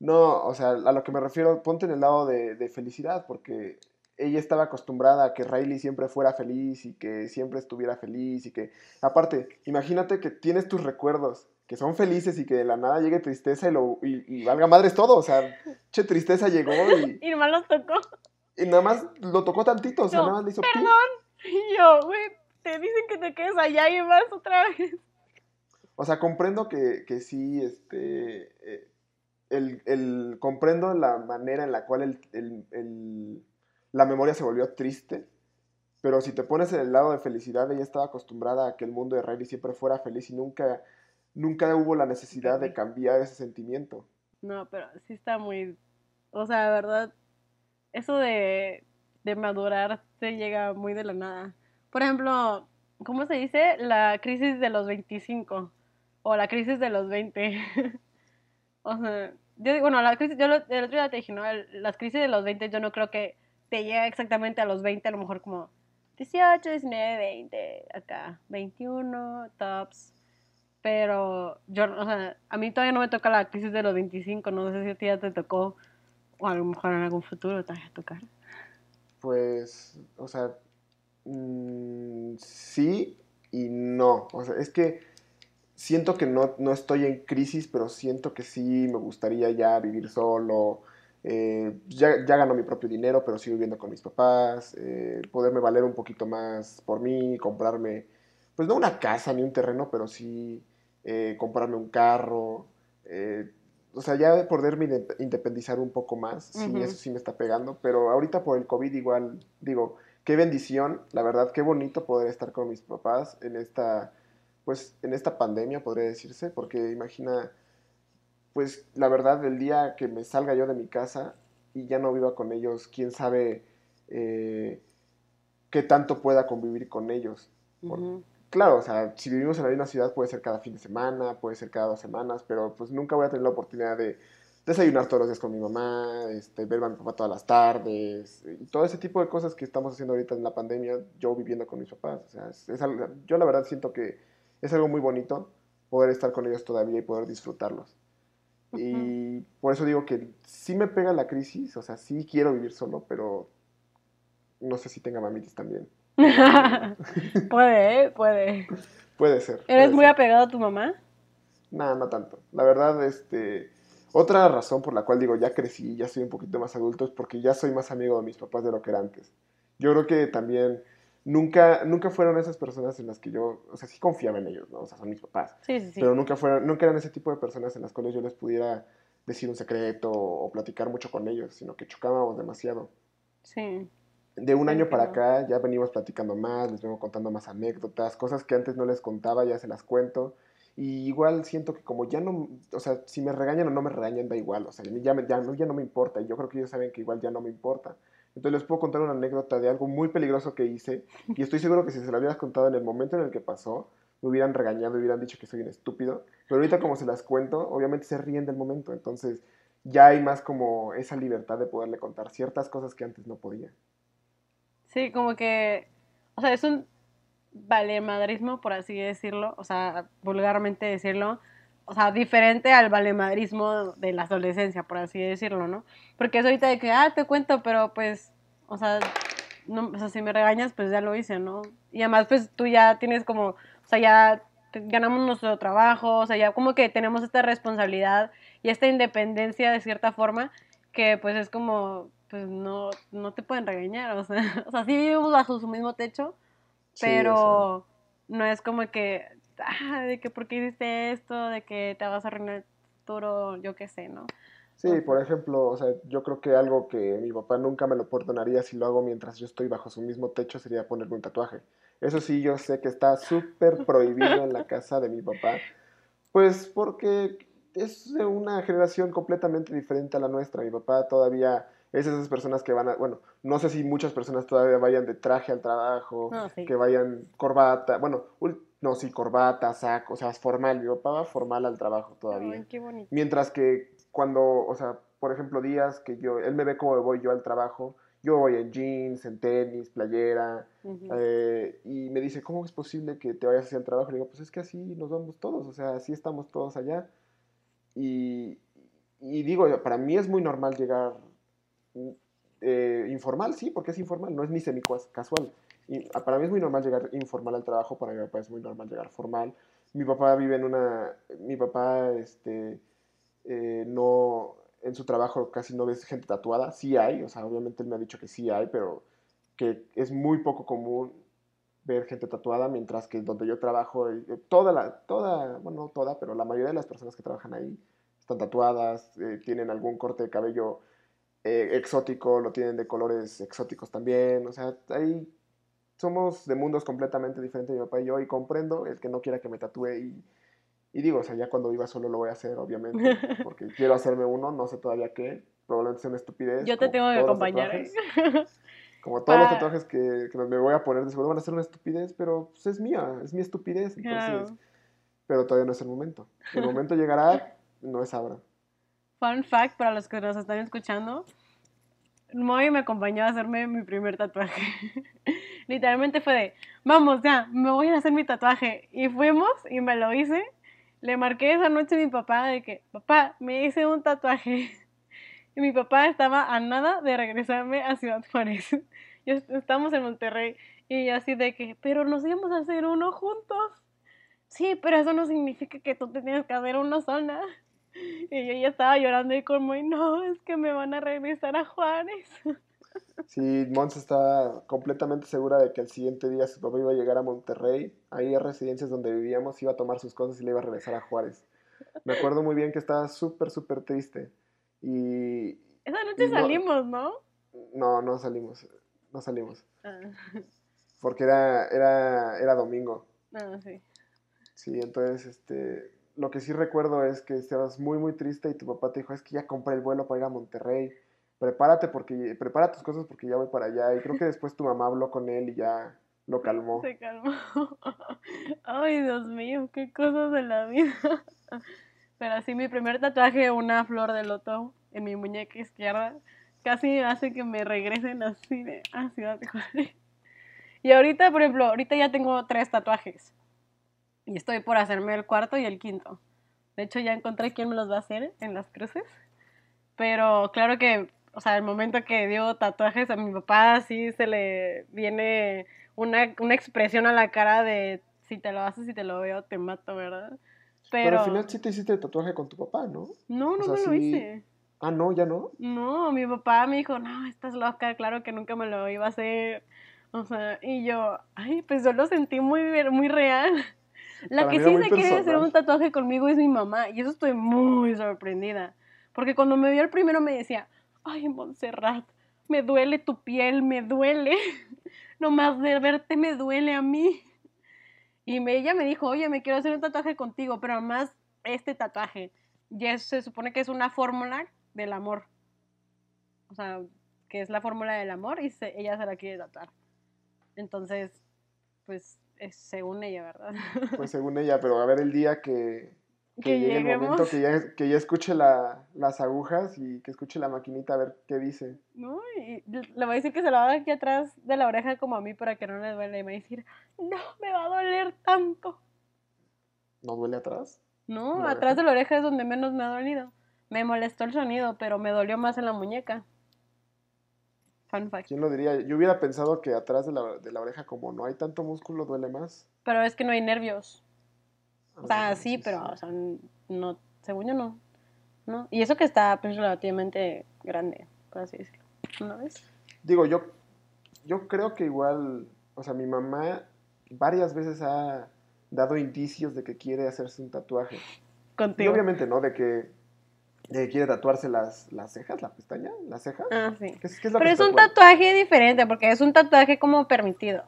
No, o sea, a lo que me refiero, ponte en el lado de, de felicidad, porque ella estaba acostumbrada a que Riley siempre fuera feliz y que siempre estuviera feliz y que, aparte, imagínate que tienes tus recuerdos que son felices y que de la nada llegue tristeza y, lo, y, y valga madres todo, o sea, che, tristeza llegó y, Y nomás los tocó. y nada más lo tocó tantito, o sea, No, nada más le hizo pi. Y yo, güey, te dicen que te quedes allá y vas otra vez. O sea, comprendo que, que sí, este, eh, el, el- comprendo la manera en la cual el, la memoria se volvió triste, pero si te pones en el lado de felicidad, ella estaba acostumbrada a que el mundo de Riley siempre fuera feliz y nunca, nunca hubo la necesidad de cambiar ese sentimiento. No, pero sí está muy. O sea, de verdad, eso de, de madurar te llega muy de la nada. Por ejemplo, ¿cómo se dice? La crisis de los 25 o la crisis de los 20. o sea, yo bueno, la crisis, yo lo- el otro día te dije, ¿no? El- las crisis de los 20 yo no creo que te llegue exactamente a los 20, a lo mejor como 18, 19, 20, acá, 21, tops. Pero yo, o sea, a mí todavía no me toca la crisis de los 25, no sé si a ti ya te tocó, o a lo mejor en algún futuro te vaya a tocar. Pues, o sea, mm, sí y no. O sea, es que siento que no, no estoy en crisis, pero siento que sí me gustaría ya vivir solo. eh, ya, ya gano mi propio dinero, pero sigo viviendo con mis papás. eh, poderme valer un poquito más por mí, comprarme, pues no una casa ni un terreno, pero sí eh, comprarme un carro. o sea, ya poderme inde- independizar un poco más, sí, eso sí me está pegando, pero ahorita por el COVID igual, digo, qué bendición, la verdad, qué bonito poder estar con mis papás en esta, pues, en esta pandemia, podría decirse, porque imagina, pues, la verdad, el día que me salga yo de mi casa y ya no viva con ellos, quién sabe eh, qué tanto pueda convivir con ellos. Claro, o sea, si vivimos en la misma ciudad puede ser cada fin de semana, puede ser cada dos semanas, pero pues nunca voy a tener la oportunidad de desayunar todos los días con mi mamá, este, ver a mi papá todas las tardes, y todo ese tipo de cosas que estamos haciendo ahorita en la pandemia, yo viviendo con mis papás. O sea, es, es algo- yo la verdad siento que es algo muy bonito poder estar con ellos todavía y poder disfrutarlos. Y por eso digo que sí me pega la crisis, o sea, sí quiero vivir solo, pero no sé si tenga mamitis también. puede, ¿eh? puede. Puede ser. ¿Eres puede muy ser. apegado a tu mamá? No, no tanto. La verdad, este, otra razón por la cual digo ya crecí, ya soy un poquito más adulto, es porque ya soy más amigo de mis papás de lo que era antes. Yo creo que también nunca, nunca fueron esas personas en las que yo, o sea, sí confiaba en ellos, ¿no? O sea, son mis papás. Sí, sí, sí. Pero nunca fueron, nunca eran ese tipo de personas en las cuales yo les pudiera decir un secreto o platicar mucho con ellos, sino que chocábamos demasiado. Sí. De un año para acá ya venimos platicando más, les vengo contando más anécdotas, cosas que antes no les contaba, ya se las cuento. Y igual siento que como ya no, o sea, si me regañan o no me regañan, da igual, o sea, ya, me- ya, ya no me importa, y yo creo que ellos saben que igual ya no me importa. Entonces les puedo contar una anécdota de algo muy peligroso que hice, y estoy seguro que si se lo hubieras contado en el momento en el que pasó, me hubieran regañado, me hubieran dicho que soy un estúpido, pero ahorita como se las cuento, obviamente se ríen del momento, entonces ya hay más como esa libertad de poderle contar ciertas cosas que antes no podía. Sí, como que, o sea, es un valemadrismo, por así decirlo, o sea, vulgarmente decirlo, o sea, diferente al valemadrismo de la adolescencia, por así decirlo, ¿no? Porque es ahorita de que, ah, te cuento, pero pues, o sea, no, o sea, si me regañas, pues ya lo hice, ¿no? Y además, pues tú ya tienes como, o sea, ya ganamos nuestro trabajo, o sea, ya como que tenemos esta responsabilidad y esta independencia de cierta forma que pues es como, pues no, no te pueden regañar, o sea, o sea, sí vivimos bajo su mismo techo, Sí, o sea, pero no es como que, ah, de que por qué hiciste esto, de que te vas a arruinar el futuro, yo qué sé, ¿no? Sí, por ejemplo, o sea, yo creo que algo que mi papá nunca me lo perdonaría si lo hago mientras yo estoy bajo su mismo techo sería ponerme un tatuaje. Eso sí, yo sé que está súper prohibido en la casa de mi papá, pues porque es de una generación completamente diferente a la nuestra. Mi papá todavía es de esas personas que van a, bueno, no sé si muchas personas todavía vayan de traje al trabajo, No, sí. que vayan corbata, bueno, no, sí, corbata, saco, o sea, es formal. Mi papá va formal al trabajo todavía. Ay, qué bonito. Mientras que cuando, o sea, por ejemplo, días que yo, él me ve cómo voy yo al trabajo, yo voy en jeans, en tenis, playera, eh, y me dice, ¿cómo es posible que te vayas hacia el trabajo? Le digo, pues es que así nos vamos todos, o sea, así estamos todos allá. Y, y digo, para mí es muy normal llegar eh, informal, sí, porque es informal, no es ni semi-casual. Y ah, para mí es muy normal llegar informal al trabajo, para mi papá es muy normal llegar formal. Mi papá vive en una, mi papá, este, eh, no, en su trabajo casi no ves gente tatuada, sí hay, o sea, obviamente él me ha dicho que sí hay, pero que es muy poco común ver gente tatuada, mientras que donde yo trabajo, eh, toda la, toda, bueno, no toda, pero la mayoría de las personas que trabajan ahí están tatuadas, eh, tienen algún corte de cabello exótico, lo tienen de colores exóticos también, o sea, ahí somos de mundos completamente diferentes mi papá y yo, y comprendo el que no quiera que me tatúe y, y digo, o sea, ya cuando viva solo lo voy a hacer, obviamente, porque quiero hacerme uno, no sé todavía qué, probablemente sea una estupidez. Yo te tengo que acompañar. ¿eh? tatuajes. Como todos los tatuajes que, que me voy a poner, de seguro van a ser una estupidez, pero pues, es mía, es mi estupidez, entonces, Claro. pero todavía no es el momento. El momento llegará, no es ahora. Fun fact para los que nos están escuchando. Moy me acompañó a hacerme mi primer tatuaje. Literalmente fue de, vamos ya, me voy a hacer mi tatuaje. Y fuimos y me lo hice. Le marqué esa noche a mi papá de que, papá, me hice un tatuaje. Y mi papá estaba a nada de regresarme a Ciudad Juárez. Y est- estábamos en Monterrey. Y así de que, pero nos íbamos a hacer uno juntos. Sí, pero eso no significa que tú te tienes que hacer uno sola. Y yo ya estaba llorando y como, "Ay, no, es que me van a regresar a Juárez. Sí, Mons está completamente segura de que el siguiente día su papá iba a llegar a Monterrey, ahí a residencias donde vivíamos, iba a tomar sus cosas y le iba a regresar a Juárez. Me acuerdo muy bien que estaba súper, súper triste. Y Esa noche Y salimos, ¿no? no, no salimos, no salimos, Ah, porque era, era, era domingo. ah, sí. Sí, entonces, este, lo que sí recuerdo es que estabas muy, muy triste y tu papá te dijo, es que ya compré el vuelo para ir a Monterrey, prepárate porque, prepara tus cosas porque ya voy para allá. Y creo que después tu mamá habló con él y ya lo calmó. Se calmó. Ay, Dios mío, qué cosas de la vida. Pero sí, mi primer tatuaje, una flor de loto en mi muñeca izquierda, casi hace que me regresen así de a Ciudad de Juárez. Y ahorita, por ejemplo, ahorita ya tengo tres tatuajes. Y estoy por hacerme el cuarto y el quinto. De hecho, ya encontré quién me los va a hacer en las cruces. Pero claro que, o sea, el momento que dio tatuajes a mi papá, sí se le viene una, una expresión a la cara de si te lo haces, si te lo veo, te mato, ¿verdad? Pero, Pero, al final sí te hiciste el tatuaje con tu papá, ¿no? no, no o sea, me lo sí- hice. Ah, no, ya no. No, mi papá me dijo, no, estás loca, claro que nunca me lo iba a hacer. O sea, y yo, ay, pues yo lo sentí muy, muy real. La Para que sí se quiere hacer un tatuaje conmigo es mi mamá, y eso estoy muy sorprendida. Porque cuando me vio el primero me decía, ay, Montserrat, me duele tu piel, me duele. Nomás de verte me duele a mí. Y me- ella me dijo, oye, me quiero hacer un tatuaje contigo, pero además este tatuaje. Y es- se supone que es una fórmula del amor. O sea, que es la fórmula del amor y se- ella se la quiere tatuar. Entonces, pues, es según ella, ¿verdad? Pues según ella, pero a ver el día que, que Que llegue el momento que ya, que ya escuche la- las agujas y que escuche la maquinita a ver qué dice. ¿No? Y le voy a decir que se lo haga aquí atrás de la oreja como a mí para que no le duele. Y me va a decir, no, me va a doler tanto. ¿No duele atrás? No, ¿La atrás oreja? de la oreja es donde menos me ha dolido. Me molestó el sonido, pero me dolió más en la muñeca. Fun fact. ¿Quién lo diría? Yo hubiera pensado que atrás de la, de la oreja, como no hay tanto músculo, duele más. Pero es que no hay nervios. O sea, Ah, sí, pero, o sea, no, según yo no. ¿No? Y eso que está pues, relativamente grande, por así decirlo. ¿No ves? Digo, yo, yo creo que igual, o sea, mi mamá varias veces ha dado indicios de que quiere hacerse un tatuaje. Y Contigo. obviamente no, de que, de que quiere tatuarse las, las cejas, la pestaña, las cejas. Ah, sí. ¿Qué es, qué es lo Pero es un tatuaje diferente, porque es un tatuaje como permitido.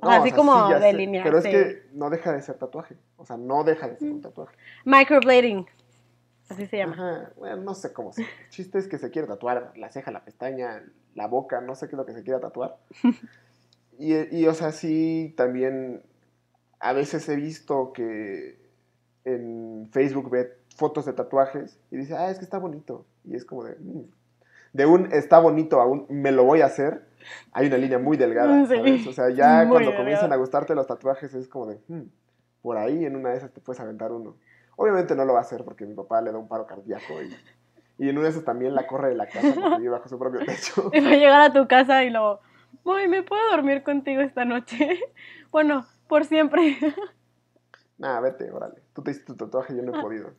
O sea, No, así sea, como sí, delinear. Pero es que no deja de ser tatuaje. O sea, no deja de ser un tatuaje. Microblading. Así se llama. Ajá, bueno, no sé cómo se. El chiste es que se quiere tatuar la ceja, la pestaña, la boca, no sé qué es lo que se quiera tatuar. Y, y, o sea, sí, también a veces he visto que en Facebook ve fotos de tatuajes y dice, ah, es que está bonito. Y es como de, mm". de un está bonito a un me lo voy a hacer, hay una línea muy delgada, Sí, ¿sabes? O sea, ya muy cuando comienzan a gustarte los tatuajes es como de, "Hmm, por ahí en una de esas te puedes aventar uno. Obviamente no lo va a hacer porque mi papá le da un paro cardíaco y, y en una de esas también la corre de la casa porque vive bajo su propio techo. Y va a llegar a tu casa y luego, Moy, ¿me puedo dormir contigo esta noche? Bueno, por siempre. Nada, vete, órale. Tú te hiciste tu tatuaje, yo no he podido.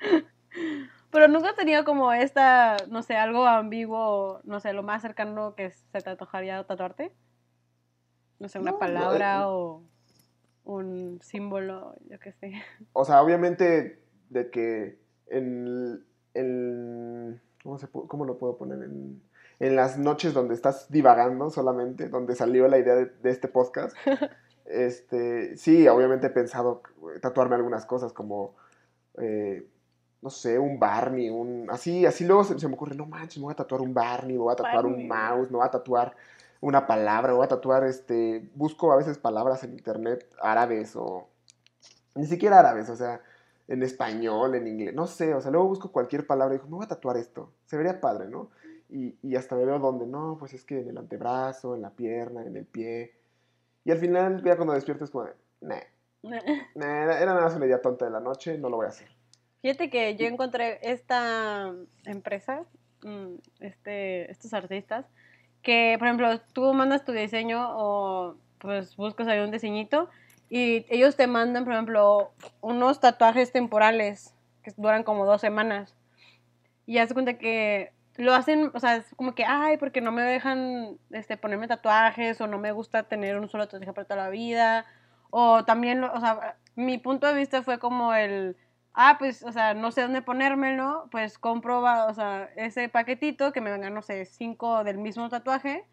Pero nunca he tenido como esta, no sé, algo ambiguo, no sé, lo más cercano que se te antojaría tatuarte. No sé, una No, palabra eh, o un símbolo, yo qué sé. O sea, obviamente de que en, en- ¿cómo, se cómo lo puedo poner? En, en las noches donde estás divagando solamente, donde salió la idea de, de este podcast, este, sí, obviamente he pensado tatuarme algunas cosas como, eh, no sé, un Barney, un, así, así luego se, se me ocurre, no manches, me voy a tatuar un Barney, me voy a tatuar Barney. un mouse, me voy a tatuar una palabra, me voy a tatuar, este, busco a veces palabras en internet árabes o ni siquiera árabes, o sea, en español, en inglés, no sé, o sea, luego busco cualquier palabra y digo, me voy a tatuar esto, se vería padre, ¿no? Y, y hasta me veo dónde, no, pues es que en el antebrazo, en la pierna, en el pie. Y al final, ya cuando despierto es como, nah, nah, era, era nada más una idea tonta de la noche, no lo voy a hacer. Fíjate que yo encontré esta empresa, mm, este, estos artistas, que por ejemplo tú mandas tu diseño o pues buscas ahí un diseñito y ellos te mandan por ejemplo unos tatuajes temporales que duran como dos semanas y haz cuenta que lo hacen, o sea, es como que, ay, porque no me dejan este, ponerme tatuajes o no me gusta tener un solo tatuaje para toda la vida. O también, o sea, mi punto de vista fue como el, ah, pues, o sea, no sé dónde ponérmelo, pues compro, o sea, ese paquetito que me vengan, no sé, cinco del mismo tatuaje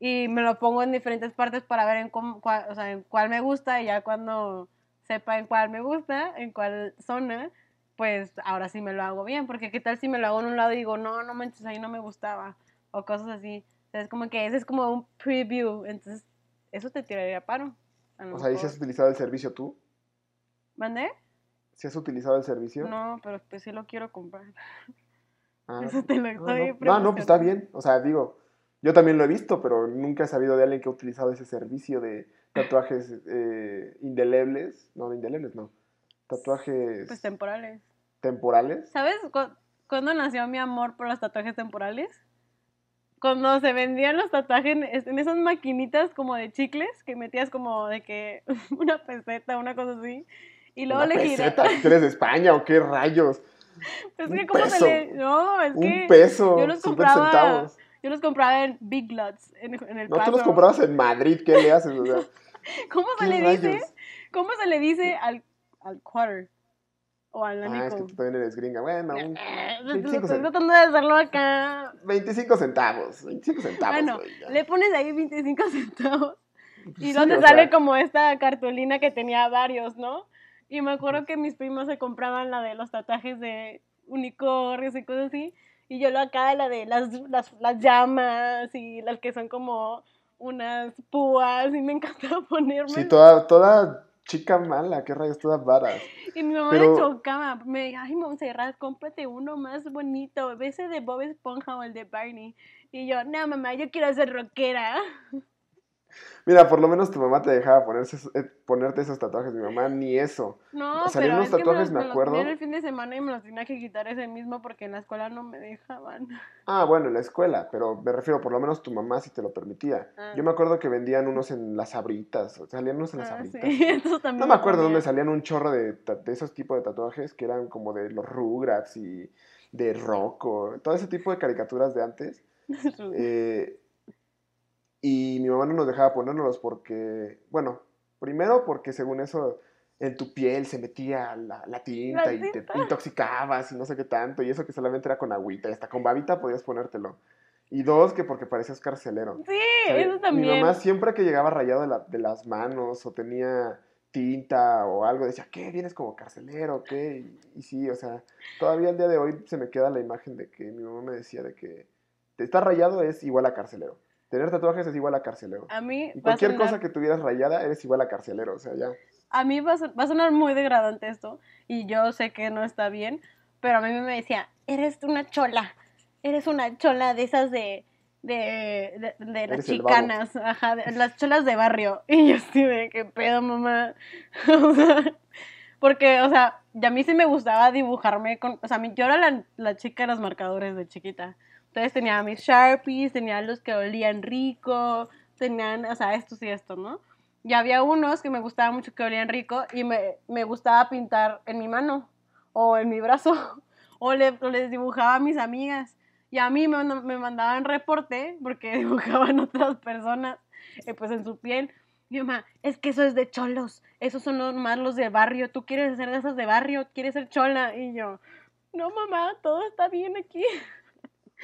y me lo pongo en diferentes partes para ver en, cómo- cuál, o sea, en cuál me gusta y ya cuando sepa en cuál me gusta, en cuál zona, pues ahora sí me lo hago bien, porque qué tal si me lo hago en un lado y digo, no, no manches, ahí no me gustaba, o cosas así. O sea, es como que ese es como un preview, entonces eso te tiraría paro. a O sea, ¿y si has utilizado el servicio tú? ¿Mandé? ¿Si has utilizado el servicio? No, pero pues sí lo quiero comprar. Ah, Eso te lo estoy no. No, no, pues está bien. O sea, digo, yo también lo he visto, pero nunca he sabido de alguien que ha utilizado ese servicio de tatuajes eh, indelebles. No, de indelebles, no. Tatuajes Pues temporales. temporales. ¿Sabes cu- cuándo nació mi amor por los tatuajes temporales? Cuando se vendían los tatuajes en, en esas maquinitas como de chicles que metías como de que una peseta, una cosa así. Y luego Una le peseta, girabas. ¿que eres de España o qué rayos? Es un que cómo peso. se le. No, es Un que. peso, yo los 50 compraba- centavos. Yo los compraba en Big Lots, en, en el No, tú los Paso. comprabas en Madrid, ¿qué le haces? O sea, ¿Cómo se ¿qué le dice? ¿Cómo se le dice al, al quarter? O al Ah, es que tú también eres gringa. Bueno, un Eh, 25 Estoy tratando de hacerlo acá. 25 centavos. 25 centavos. Bueno, le pones ahí 25 centavos. Y Sí, sea, sale como esta cartulina que tenía varios, ¿no? Y me acuerdo que mis primos se compraban la de los tatuajes de unicornios y cosas así. Y yo lo acá, la de las, las, las llamas y las que son como unas púas. Y me encantaba ponerme. Sí, toda, toda chica mala, qué rayos, todas varas. Y mi mamá Pero- le chocaba. Me dijo, ay, Montserrat, cómprate uno más bonito. Ese de Bob Esponja o el de Barney. Y yo, no, mamá, yo quiero ser rockera. Mira, por lo menos tu mamá te dejaba ponerse, eh, ponerte esos tatuajes. Mi mamá ni eso. No, Salían pero unos es que me tatuajes, los, me me los acuerdo. el fin de semana y me los tenía que quitar ese mismo porque en la escuela no me dejaban. Ah, bueno, en la escuela, pero me refiero, por lo menos tu mamá sí te lo permitía. Ah. Yo me acuerdo que vendían unos en las abritas, o salían unos en las Ah, abritas. sí, entonces también No me acuerdo dónde salían un chorro de esos tipos de tatuajes que eran como de los Rugrats y de Rocco, todo ese tipo de caricaturas de antes. Eh, y mi mamá no nos dejaba ponérnoslos porque, bueno, primero porque según eso en tu piel se metía la, la tinta La y te intoxicabas y no sé qué tanto, y eso que solamente era con agüita, y hasta con babita podías ponértelo. Y dos, que porque parecías carcelero. Sí, O sea, eso también. Mi mamá siempre que llegaba rayado de, la- de las manos o tenía tinta o algo, decía, ¿qué? ¿Vienes como carcelero? ¿Qué? Y, y sí, o sea, todavía el día de hoy se me queda la imagen de que mi mamá me decía de que estar rayado es igual a carcelero. Tener tatuajes es igual a carcelero. A mí, Y cualquier sonar- cosa que tuvieras rayada eres igual a carcelero, o sea, ya. a mí va a, va a sonar muy degradante esto, y yo sé que no está bien, pero a mí me decía, eres una chola, eres una chola de esas de, de, de, de las chicanas, ajá, de- las cholas de barrio. Y yo así de, ¿qué pedo, mamá? o sea, porque, o sea, y a mí sí me gustaba dibujarme con, o sea, yo era la, la chica de los marcadores de chiquita. Entonces tenía mis Sharpies, tenía los que olían rico, tenían, o sea, estos y esto, ¿no? Y había unos que me gustaba mucho que olían rico y me, me gustaba pintar en mi mano o en mi brazo o, le- o les dibujaba a mis amigas. Y a mí me, me mandaban reporte porque dibujaban otras personas eh, pues en su piel. Mi mamá, es que eso es de cholos, esos son nomás los de barrio, tú quieres ser de esas de barrio, quieres ser chola. Y yo, no mamá, todo está bien aquí.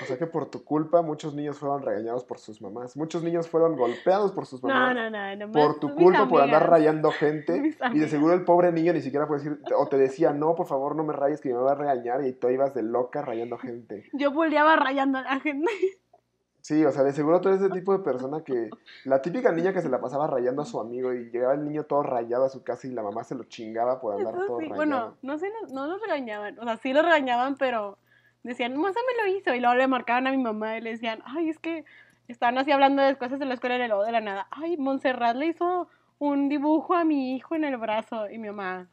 O sea que por tu culpa muchos niños fueron regañados por sus mamás. Muchos niños fueron golpeados por sus No, mamás. no, no, nomás Por tu culpa, por andar rayando gente. Y de seguro el pobre niño ni siquiera puede decir, o te decía, no, por favor, no me rayes, que me va a regañar. Y tú ibas de loca rayando gente. Yo bulleaba rayando a la gente. Sí, o sea, de seguro tú eres ese tipo de persona que. La típica niña que se la pasaba rayando a su amigo y llegaba el niño todo rayado a su casa y la mamá se lo chingaba por andar Eso todo sí, rayado. bueno, no sé, no, no los regañaban, o sea, sí los regañaban, pero decían, Moza me lo hizo, y luego le marcaban a mi mamá y le decían, ay, es que estaban así hablando de cosas de la escuela y luego de la nada, ay, Montserrat le hizo un dibujo a mi hijo en el brazo, y mi mamá,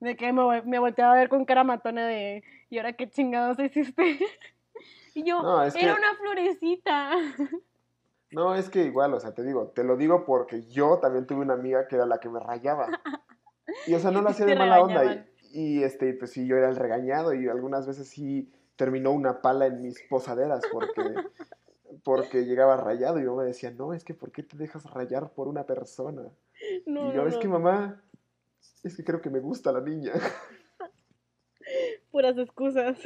de que me, me volteaba a ver con cara matona de, ¿y ahora qué chingados hiciste? y yo, No, es era que- una florecita. No, es que igual, o sea, te digo, te lo digo porque yo también tuve una amiga que era la que me rayaba. Y o sea, no lo hacía de mala onda. Y, y, este, pues sí, yo era el regañado y algunas veces sí terminó una pala en mis posaderas porque, porque llegaba rayado y me decía, no, es que ¿por qué te dejas rayar por una persona? No, y yo, no, es no, que mamá, es que creo que me gusta la niña. puras excusas.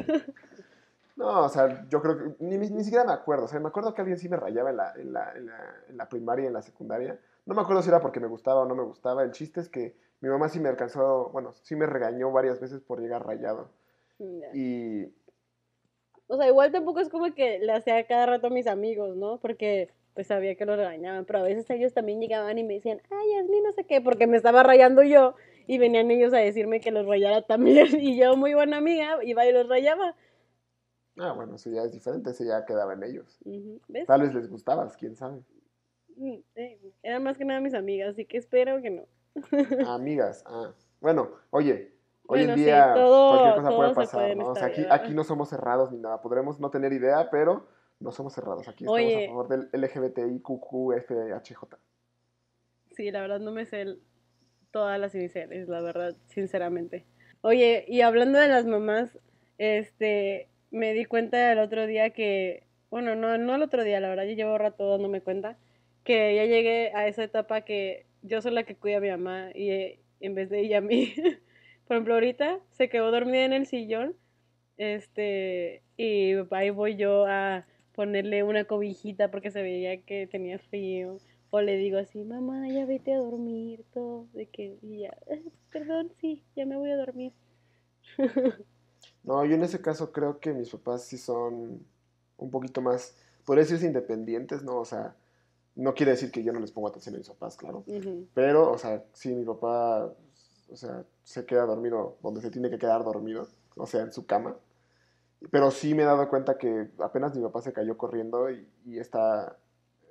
No, o sea, yo creo que ni, ni siquiera me acuerdo. O sea, me acuerdo que alguien sí me rayaba en la, en, la, en, la, en la primaria y en la secundaria. No me acuerdo si era porque me gustaba o no me gustaba. El chiste es que mi mamá sí me alcanzó, bueno, sí me regañó varias veces por llegar rayado. Ya. Y O sea, igual tampoco es como que le hacía cada rato a mis amigos, ¿no? Porque pues sabía que lo regañaban, pero a veces ellos también llegaban y me decían, ay, Yasmin, no sé qué, porque me estaba rayando yo y venían ellos a decirme que los rayara también y yo, muy buena amiga, iba y los rayaba. Ah, bueno, eso ya es diferente, eso ya quedaba en ellos. Ujú, ¿Ves? Tal vez les gustabas, quién sabe. Eh, Eran más que nada mis amigas, así que espero que no. Amigas, ah. Bueno, oye, hoy Bueno, en sí, día todo- cualquier cosa puede pasar, ¿no? O sea, aquí, aquí no somos cerrados ni nada. Podremos no tener idea, pero no somos cerrados. Aquí estamos Oye. a favor del LGBTIQQFHJ. Sí, la verdad no me sé el- todas las iniciales, la verdad, sinceramente. Oye, y hablando de las mamás, este, me di cuenta el otro día que, bueno, no, no el otro día, la verdad, yo llevo rato dándome cuenta, que ya llegué a esa etapa que yo soy la que cuida a mi mamá y eh, en vez de ella a mí. Por ejemplo, ahorita se quedó dormida en el sillón, este, y ahí voy yo a ponerle una cobijita porque se veía que tenía frío. O le digo así, mamá, ya vete a dormir, todo, de que, y ya, "Eh, perdón, sí, ya me voy a dormir. No, yo en ese caso creo que mis papás sí son un poquito más, podría decirse independientes, ¿no? O sea, no quiere decir que yo no les pongo atención a mis papás, claro. Pero, o sea, sí, mi papá, o sea, se queda dormido donde se tiene que quedar dormido, o sea, en su cama. Pero sí me he dado cuenta que apenas mi papá se cayó corriendo y, y está,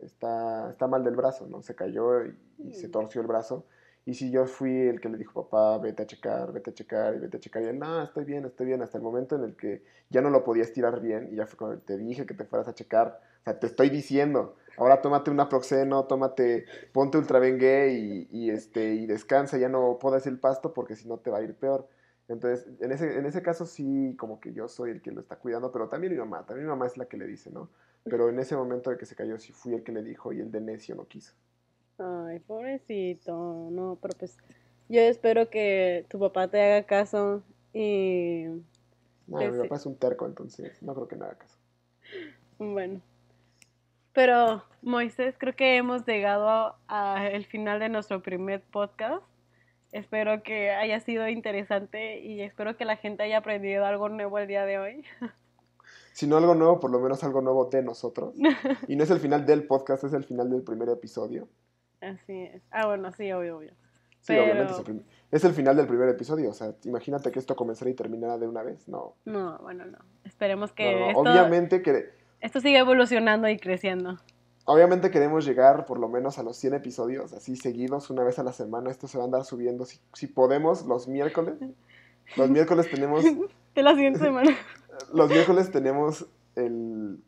está, está mal del brazo, ¿no? Se cayó y, y se Mm. torció el brazo. Y si yo fui el que le dijo, papá, vete a checar, vete a checar y vete a checar. Y él, no, estoy bien, estoy bien. Hasta el momento en el que ya no lo podía estirar bien y ya fue cuando te dije que te fueras a checar. O sea, te estoy diciendo, ahora tómate un naproxeno, tómate, ponte ultravengue y, y, este, y descansa, ya no podas el pasto porque si no te va a ir peor. Entonces, en ese, en ese caso sí, como que yo soy el que lo está cuidando, pero también mi mamá, también mi mamá es la que le dice, ¿no? Pero en ese momento de que se cayó sí fui el que le dijo y el de necio no quiso. Ay, pobrecito, no, pero pues yo espero que tu papá te haga caso y No, Pues mi papá es un terco, entonces no creo que me haga caso. bueno. Pero Moisés, creo que hemos llegado al final de nuestro primer podcast. Espero que haya sido interesante y espero que la gente haya aprendido algo nuevo el día de hoy. Si no algo nuevo, por lo menos algo nuevo de nosotros. Y no es el final del podcast, es el final del primer episodio. Así es. Ah, bueno, sí, obvio, obvio. Sí, Pero- obviamente es el, es el final del primer episodio. O sea, imagínate que esto comenzara y terminara de una vez. No. No, bueno, no. Esperemos que No, esto, Obviamente, que, esto siga evolucionando y creciendo. obviamente queremos llegar por lo menos a los 100 episodios, así seguidos, una vez a la semana. Esto se va a andar subiendo, si, si podemos, los miércoles. Los miércoles tenemos, De la siguiente semana. los miércoles tenemos el,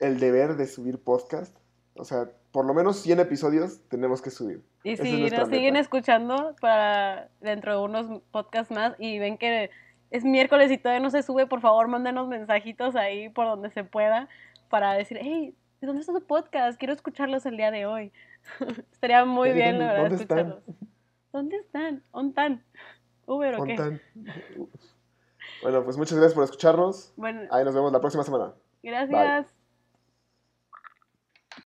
el deber de subir podcast. O sea, por lo menos 100 episodios tenemos que subir. Y Esa si nos siguen escuchando para dentro de unos podcasts más y ven que es miércoles y todavía no se sube, por favor, mándenos mensajitos ahí por donde se pueda para decir, hey, ¿dónde está tu podcast? Quiero escucharlos el día de hoy. Estaría muy bien, ¿dónde- la verdad, dónde están? escucharlos. ¿Dónde están? ¿Ontan? ¿Uber o qué? Bueno, pues muchas gracias por escucharnos. Bueno, Ahí nos vemos la próxima semana. gracias.